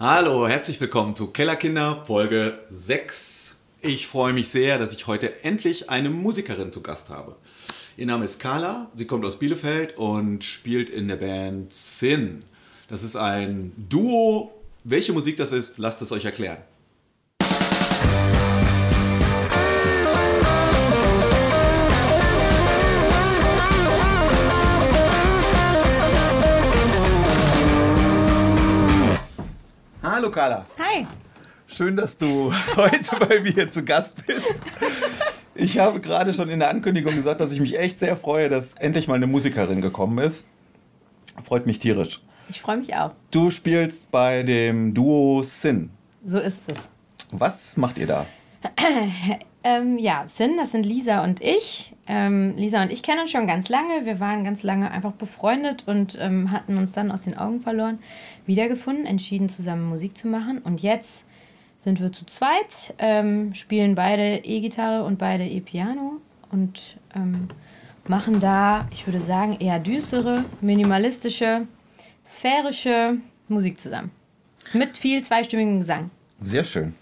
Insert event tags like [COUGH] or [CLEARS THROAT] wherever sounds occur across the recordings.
Hallo, herzlich willkommen zu Kellerkinder Folge 6. Ich freue mich sehr, dass ich heute endlich eine Musikerin zu Gast habe. Ihr Name ist Carla, sie kommt aus Bielefeld und spielt in der Band Sin. Das ist ein Duo. Welche Musik das ist, lasst es euch erklären. Hallo Carla. Hi. Schön, dass du [LAUGHS] heute bei mir zu Gast bist. Ich habe gerade schon in der Ankündigung gesagt, dass ich mich echt sehr freue, dass endlich mal eine Musikerin gekommen ist. Freut mich tierisch. Ich freue mich auch. Du spielst bei dem Duo Sin. So ist es. Was macht ihr da? [CLEARS THROAT] Ähm, ja, Sin, das sind Lisa und ich. Ähm, Lisa und ich kennen uns schon ganz lange. Wir waren ganz lange einfach befreundet und ähm, hatten uns dann aus den Augen verloren, wiedergefunden, entschieden zusammen Musik zu machen. Und jetzt sind wir zu zweit, ähm, spielen beide E-Gitarre und beide E-Piano und ähm, machen da, ich würde sagen, eher düstere, minimalistische, sphärische Musik zusammen. Mit viel zweistimmigem Gesang. Sehr schön.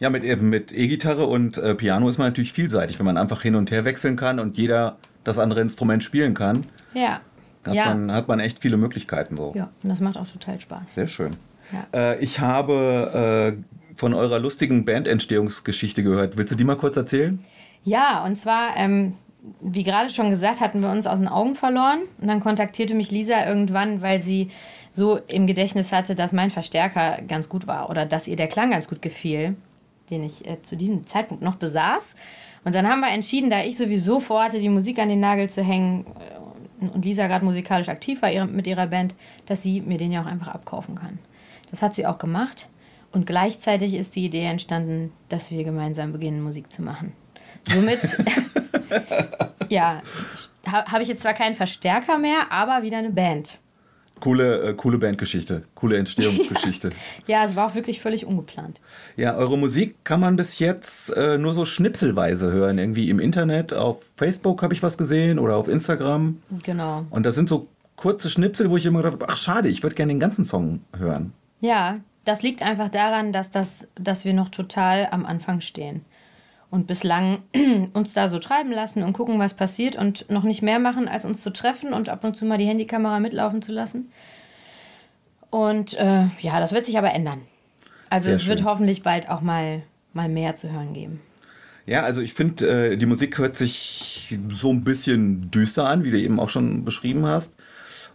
Ja, mit, mit E-Gitarre und äh, Piano ist man natürlich vielseitig, wenn man einfach hin und her wechseln kann und jeder das andere Instrument spielen kann. Ja. Hat, ja. man, hat man echt viele Möglichkeiten so. Ja, und das macht auch total Spaß. Sehr schön. Ja. Äh, ich habe äh, von eurer lustigen Bandentstehungsgeschichte gehört. Willst du die mal kurz erzählen? Ja, und zwar, ähm, wie gerade schon gesagt, hatten wir uns aus den Augen verloren. Und dann kontaktierte mich Lisa irgendwann, weil sie so im Gedächtnis hatte, dass mein Verstärker ganz gut war oder dass ihr der Klang ganz gut gefiel, den ich äh, zu diesem Zeitpunkt noch besaß. Und dann haben wir entschieden, da ich sowieso vorhatte, die Musik an den Nagel zu hängen äh, und Lisa gerade musikalisch aktiv war mit ihrer Band, dass sie mir den ja auch einfach abkaufen kann. Das hat sie auch gemacht. Und gleichzeitig ist die Idee entstanden, dass wir gemeinsam beginnen, Musik zu machen. Somit, [LAUGHS] [LAUGHS] ja, ha, habe ich jetzt zwar keinen Verstärker mehr, aber wieder eine Band. Coole, äh, coole Bandgeschichte, coole Entstehungsgeschichte. [LAUGHS] Ja, es war auch wirklich völlig ungeplant. Ja, eure Musik kann man bis jetzt äh, nur so schnipselweise hören. Irgendwie im Internet, auf Facebook habe ich was gesehen oder auf Instagram. Genau. Und das sind so kurze Schnipsel, wo ich immer gedacht habe, ach schade, ich würde gerne den ganzen Song hören. Ja, das liegt einfach daran, dass, das, dass wir noch total am Anfang stehen. Und bislang [CLEARS THROAT] uns da so treiben lassen und gucken, was passiert und noch nicht mehr machen, als uns zu treffen und ab und zu mal die Handykamera mitlaufen zu lassen. Und äh, ja, das wird sich aber ändern. Also Sehr es wird schön. hoffentlich bald auch mal, mal mehr zu hören geben. Ja, also ich finde, äh, die Musik hört sich so ein bisschen düster an, wie du eben auch schon beschrieben hast.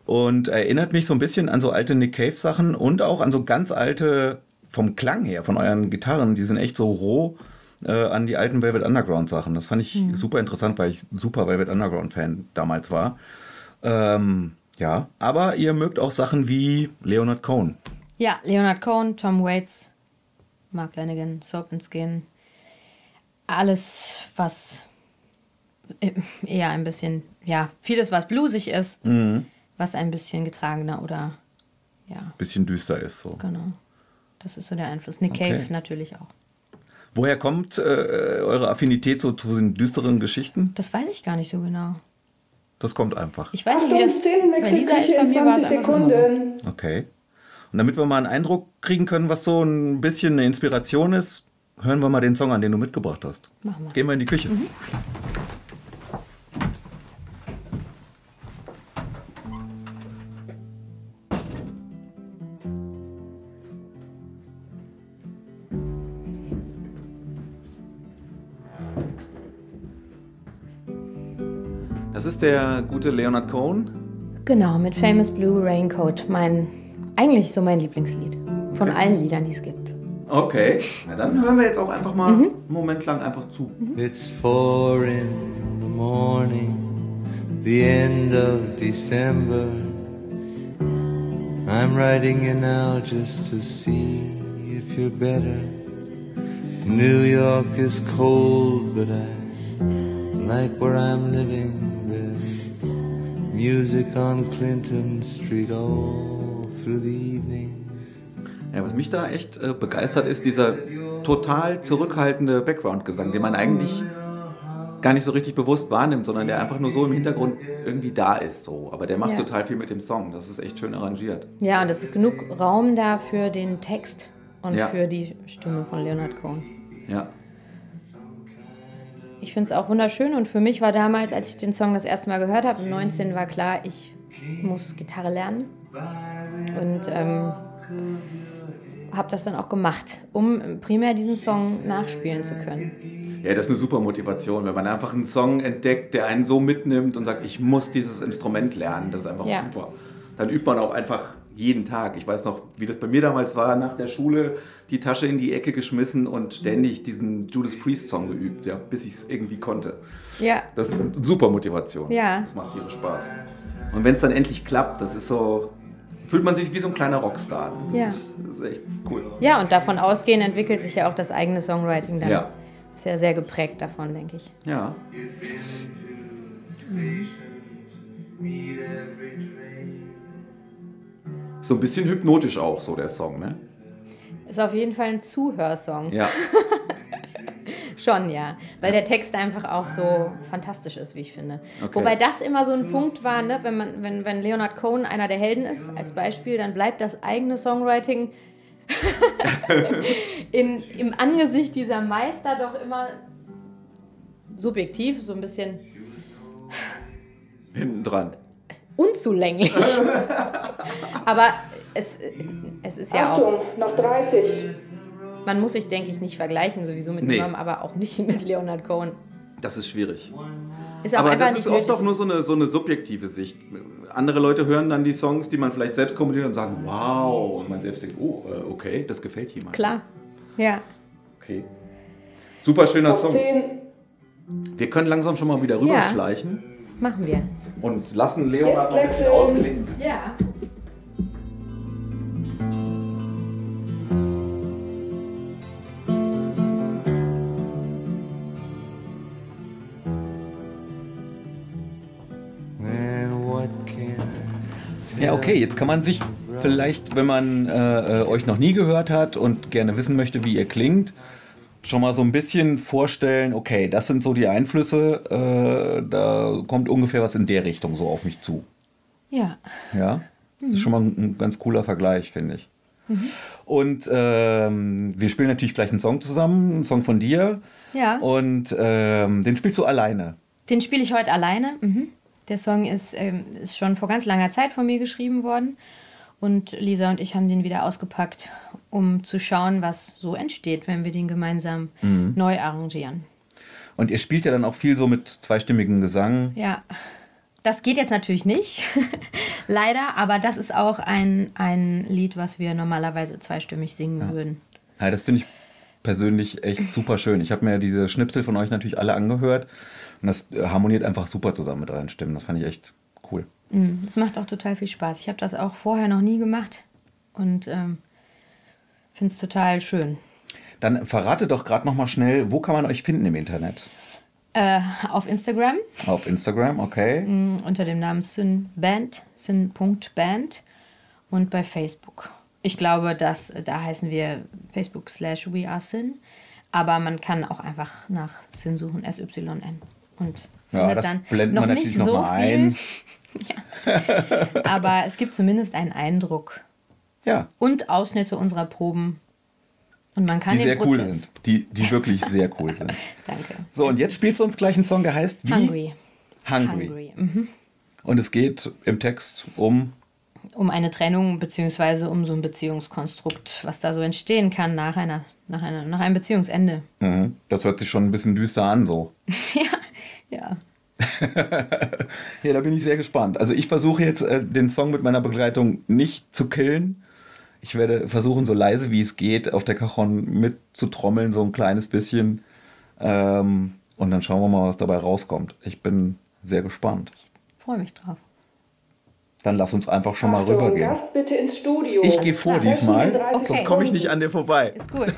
Und erinnert mich so ein bisschen an so alte Nick Cave Sachen und auch an so ganz alte, vom Klang her, von euren Gitarren, die sind echt so roh äh, an die alten Velvet Underground Sachen. Das fand ich super interessant, weil ich super Velvet Underground Fan damals war. Ähm, ja, aber ihr mögt auch Sachen wie Leonard Cohen. Ja, Leonard Cohen, Tom Waits, Mark Lanigan, Serpent Skin. Alles, was äh, eher ein bisschen, ja, vieles, was bluesig ist, was ein bisschen getragener oder, ja, Bisschen düster ist so. genau. Das ist so der Einfluss. Nick Okay. Cave natürlich auch. Woher kommt äh, eure Affinität so zu den düsteren Geschichten? Das weiß ich gar nicht so genau. Das kommt einfach. Ich weiß nicht, wie das bei Lisa ist. Bei mir war es einfach schon immer so. Okay. Und damit wir mal einen Eindruck kriegen können, was so ein bisschen eine Inspiration ist, hören wir mal den Song an, den du mitgebracht hast. Machen wir. Gehen wir in die Küche. Das ist der gute Leonard Cohen. Genau, mit Famous Blue Raincoat. Mein, eigentlich so mein Lieblingslied. Von allen Liedern, die es gibt. Okay, na dann hören wir jetzt auch einfach mal Mhm. einen Moment lang einfach zu. It's four in the morning, the end of December. I'm writing you now just to see if you're better. New York is cold, but I like where I'm living. Music on Clinton Street all through the evening. Ja, was mich da echt äh, begeistert, ist dieser total zurückhaltende Background-Gesang, den man eigentlich gar nicht so richtig bewusst wahrnimmt, sondern der einfach nur so im Hintergrund irgendwie da ist. So. Aber der macht Ja. total viel mit dem Song. Das ist echt schön arrangiert. Ja, und es ist genug Raum da für den Text und Ja. für die Stimme von Leonard Cohen. Ja. Ich finde es auch wunderschön und für mich war damals, als ich den Song das erste Mal gehört habe, im 19 war klar, ich muss Gitarre lernen und ähm, habe das dann auch gemacht, um primär diesen Song nachspielen zu können. Ja, das ist eine super Motivation, wenn man einfach einen Song entdeckt, der einen so mitnimmt und sagt, ich muss dieses Instrument lernen. Das ist einfach Ja. super. Dann übt man auch einfach jeden Tag. Ich weiß noch, wie das bei mir damals war, nach der Schule die Tasche in die Ecke geschmissen und ständig diesen Judas Priest Song geübt, ja, bis ich es irgendwie konnte. Ja, Das ist eine super Motivation. Ja. Das macht tierisch Spaß. Und wenn es dann endlich klappt, das ist so, fühlt man sich wie so ein kleiner Rockstar. Das, Ja. ist, das ist echt cool. ja, und davon ausgehend entwickelt sich ja auch das eigene Songwriting dann. Ja. Ist ja sehr geprägt davon, denke ich. Ja. So ein bisschen hypnotisch auch, so der Song, ne? Ist auf jeden Fall ein Zuhörsong. Ja. [LAUGHS] Schon, ja. Weil der Text einfach auch so fantastisch ist, wie ich finde. Okay. Wobei das immer so ein Punkt war, ne? wenn, man, wenn, wenn Leonard Cohen einer der Helden ist, als Beispiel, dann bleibt das eigene Songwriting [LAUGHS] in, im Angesicht dieser Meister doch immer subjektiv, so ein bisschen Hinten dran. Unzulänglich. [LAUGHS] Aber es, es ist ja auch, Achtung, noch 30. man muss sich, denke ich, nicht vergleichen, sowieso mit Nee. niemandem, aber auch nicht [LAUGHS] mit Leonard Cohen. Das ist schwierig. Ist auch Aber das ist oft nötig. auch nur so eine, so eine subjektive Sicht. Andere Leute hören dann die Songs, die man vielleicht selbst kommentiert und sagen, wow. Und man selbst denkt, oh, äh, okay, das gefällt jemandem. Klar. Ja. Okay. Super schöner Song. 10. Wir können langsam schon mal wieder rüberschleichen Machen wir. Und lassen Leonard noch ein bisschen ausklingen. Ja. Ja, okay, jetzt kann man sich vielleicht, wenn man äh, äh, euch noch nie gehört hat und gerne wissen möchte, wie ihr klingt, schon mal so ein bisschen vorstellen, okay, das sind so die Einflüsse, äh, da kommt ungefähr was in der Richtung so auf mich zu. Ja. Ja, das ist schon mal ein, ein ganz cooler Vergleich, finde ich. Und ähm, wir spielen natürlich gleich einen Song zusammen, einen Song von dir. Ja. Und ähm, den spielst du alleine. Den spiele ich heute alleine. Mhm. Der Song ist, ähm, ist schon vor ganz langer Zeit von mir geschrieben worden. Und Lisa und ich haben den wieder ausgepackt, um zu schauen, was so entsteht, wenn wir den gemeinsam neu arrangieren. Und ihr spielt ja dann auch viel so mit zweistimmigem Gesang. Ja, das geht jetzt natürlich nicht, [LAUGHS] leider, aber das ist auch ein, ein Lied, was wir normalerweise zweistimmig singen würden. Ja, das finde ich persönlich echt super schön. Ich habe mir diese Schnipsel von euch natürlich alle angehört und das harmoniert einfach super zusammen mit euren Stimmen. Das fand ich echt cool. Mm, Das macht auch total viel Spaß. Ich habe das auch vorher noch nie gemacht und ähm, finde es total schön. Dann verrate doch gerade noch mal schnell, wo kann man euch finden im Internet? Äh, auf Instagram Auf Instagram, okay. mm, unter dem Namen Synband, Syn.band und bei Facebook. Ich glaube, dass da heißen wir Facebook slash We Are Sin, aber man kann auch einfach nach Sin suchen, S-Y-N. Und Ja, das dann wir nicht natürlich noch so mal viel, [LAUGHS] ein. aber es gibt zumindest einen Eindruck Ja, und Ausschnitte unserer Proben. Und man kann die sehr cool sind. Die, die wirklich sehr cool sind. [LAUGHS] Danke. So, und jetzt spielst du uns gleich einen Song, der heißt wie? Hungry. Hungry. Hungry. Mhm. Und es geht im Text um. Um eine Trennung beziehungsweise um so ein Beziehungskonstrukt, was da so entstehen kann nach, einer, nach, einer, nach einem Beziehungsende. Mhm. Das hört sich schon ein bisschen düster an, so. [LAUGHS] ja, ja. [LAUGHS] Ja, da bin ich sehr gespannt. Also ich versuche jetzt äh, den Song mit meiner Begleitung nicht zu killen. Ich werde versuchen, so leise wie es geht, auf der Cajon mitzutrommeln, so ein kleines bisschen. Ähm, und dann schauen wir mal, was dabei rauskommt. Ich bin sehr gespannt. Freue mich drauf. Dann lass uns einfach schon mal Achtung, rübergehen. Gast bitte ins Studio. Ich gehe vor diesmal, Okay. sonst komme ich nicht an dir vorbei. Ist gut. [LAUGHS]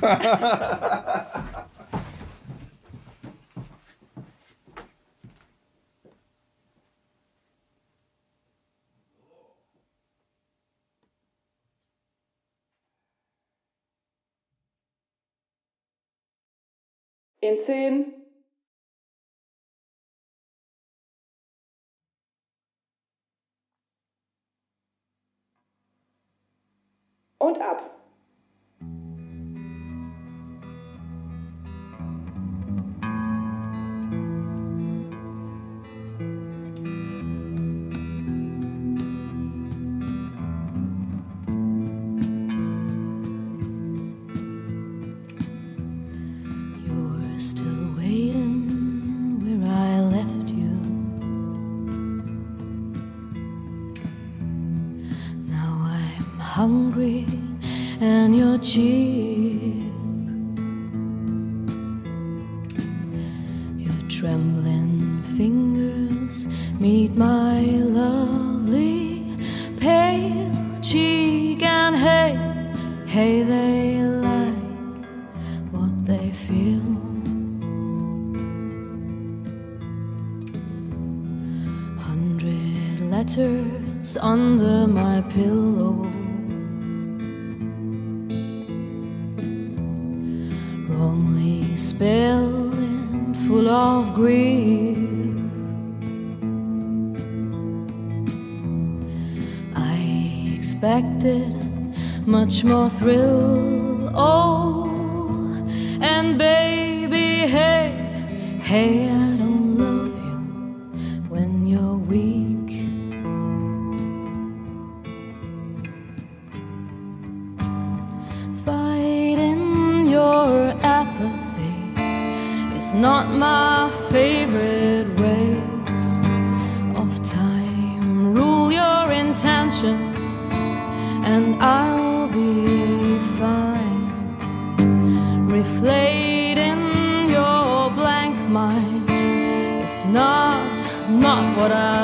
in 10, und ab. Your trembling fingers meet my lovely pale cheek, and hey, hey, they like what they feel. Hundred letters under my pillow. Spelled and full of grief. I expected much more thrill. Oh, and baby, hey, hey, I don't not my favorite waste of time. Rule your intentions, and I'll be fine. Reflating your blank mind is not not what I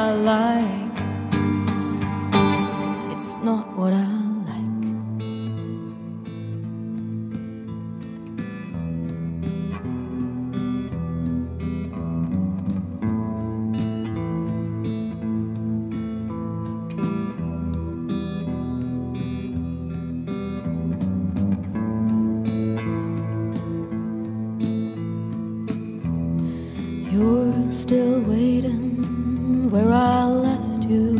still waiting where I left you.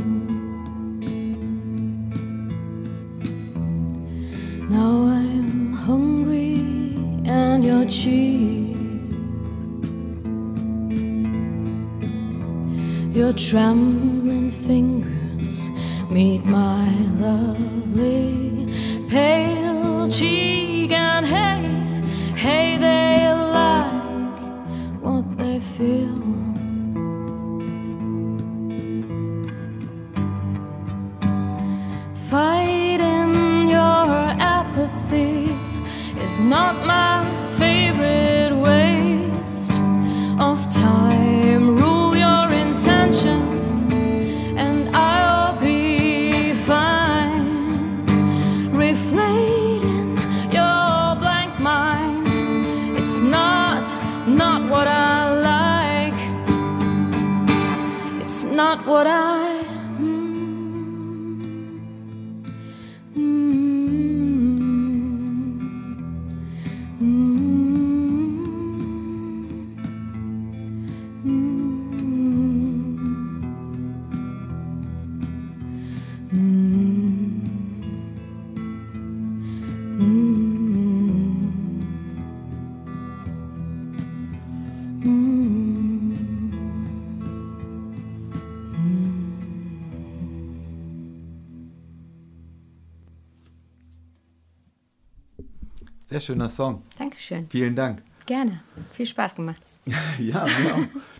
Now I'm hungry and you're cheap. Your trembling fingers meet my not my favorite waste of time. Rule your intentions, and I'll be fine. Reflating your blank mind is not not what I like. It's not what I. Sehr schöner Song. Dankeschön. Vielen Dank. Gerne. Viel Spaß gemacht. [LAUGHS] Ja, auch.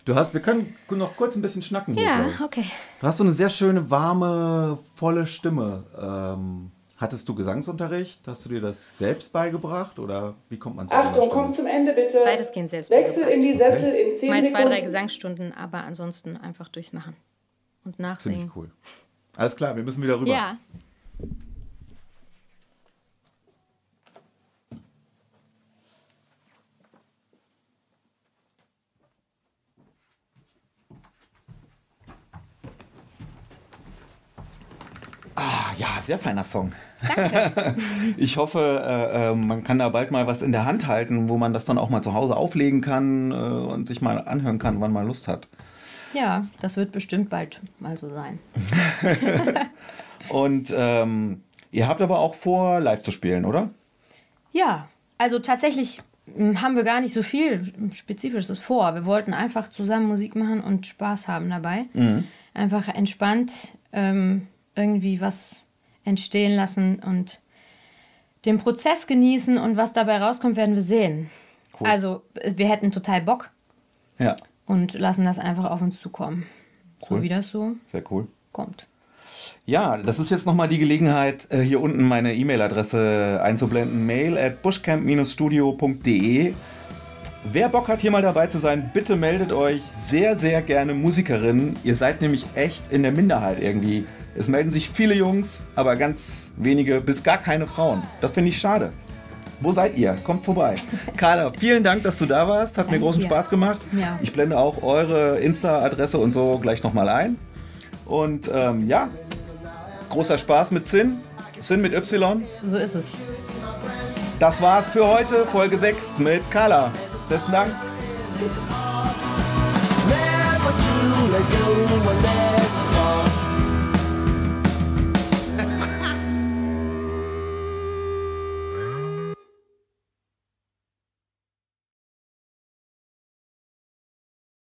Du hast, wir können noch kurz ein bisschen schnacken hier. Ja, okay. Du hast so eine sehr schöne, warme, volle Stimme. Ähm, hattest du Gesangsunterricht? Hast du dir das selbst beigebracht oder wie kommt man zu Achtung, Stimme? komm zum Ende bitte. Weitestgehend selbst Wechsel in die. Sessel in 10 Mal zwei, drei Gesangsstunden, aber ansonsten einfach durchs Machen. Und nachsingen. Ziemlich cool. Alles klar, wir müssen wieder rüber. Ja. Ja, sehr feiner Song. Danke. [LAUGHS] ich hoffe, äh, äh, man kann da bald mal was in der Hand halten, wo man das dann auch mal zu Hause auflegen kann äh, und sich mal anhören kann, wann man Lust hat. Ja, das wird bestimmt bald mal so sein. [LAUGHS] Und ähm, Ihr habt aber auch vor, live zu spielen, oder? Ja, also tatsächlich m, haben wir gar nicht so viel Spezifisches vor. Wir wollten einfach zusammen Musik machen und Spaß haben dabei. Einfach entspannt ähm, irgendwie was entstehen lassen und den Prozess genießen und was dabei rauskommt, werden wir sehen. Cool. Also wir hätten total Bock Ja, und lassen das einfach auf uns zukommen. Cool. So wie das so sehr cool. kommt. Ja, das ist jetzt nochmal die Gelegenheit, äh, hier unten meine E-Mail-Adresse einzublenden. Mail at bushcamp-studio.de. Wer Bock hat, hier mal dabei zu sein, bitte meldet euch sehr, sehr gerne Musikerinnen. Ihr seid nämlich echt in der Minderheit irgendwie. Es melden sich viele Jungs, aber ganz wenige bis gar keine Frauen. Das finde ich schade. Wo seid ihr? Kommt vorbei. [LAUGHS] Carla, vielen Dank, dass du da warst. Hat mir großen dir. Spaß gemacht. Ja. Ich blende auch eure Insta-Adresse und so gleich nochmal ein. Und ähm, ja, großer Spaß mit Zinn. Zinn mit Y. So ist es. Das war's für heute, Folge 6 mit Carla. Besten Dank.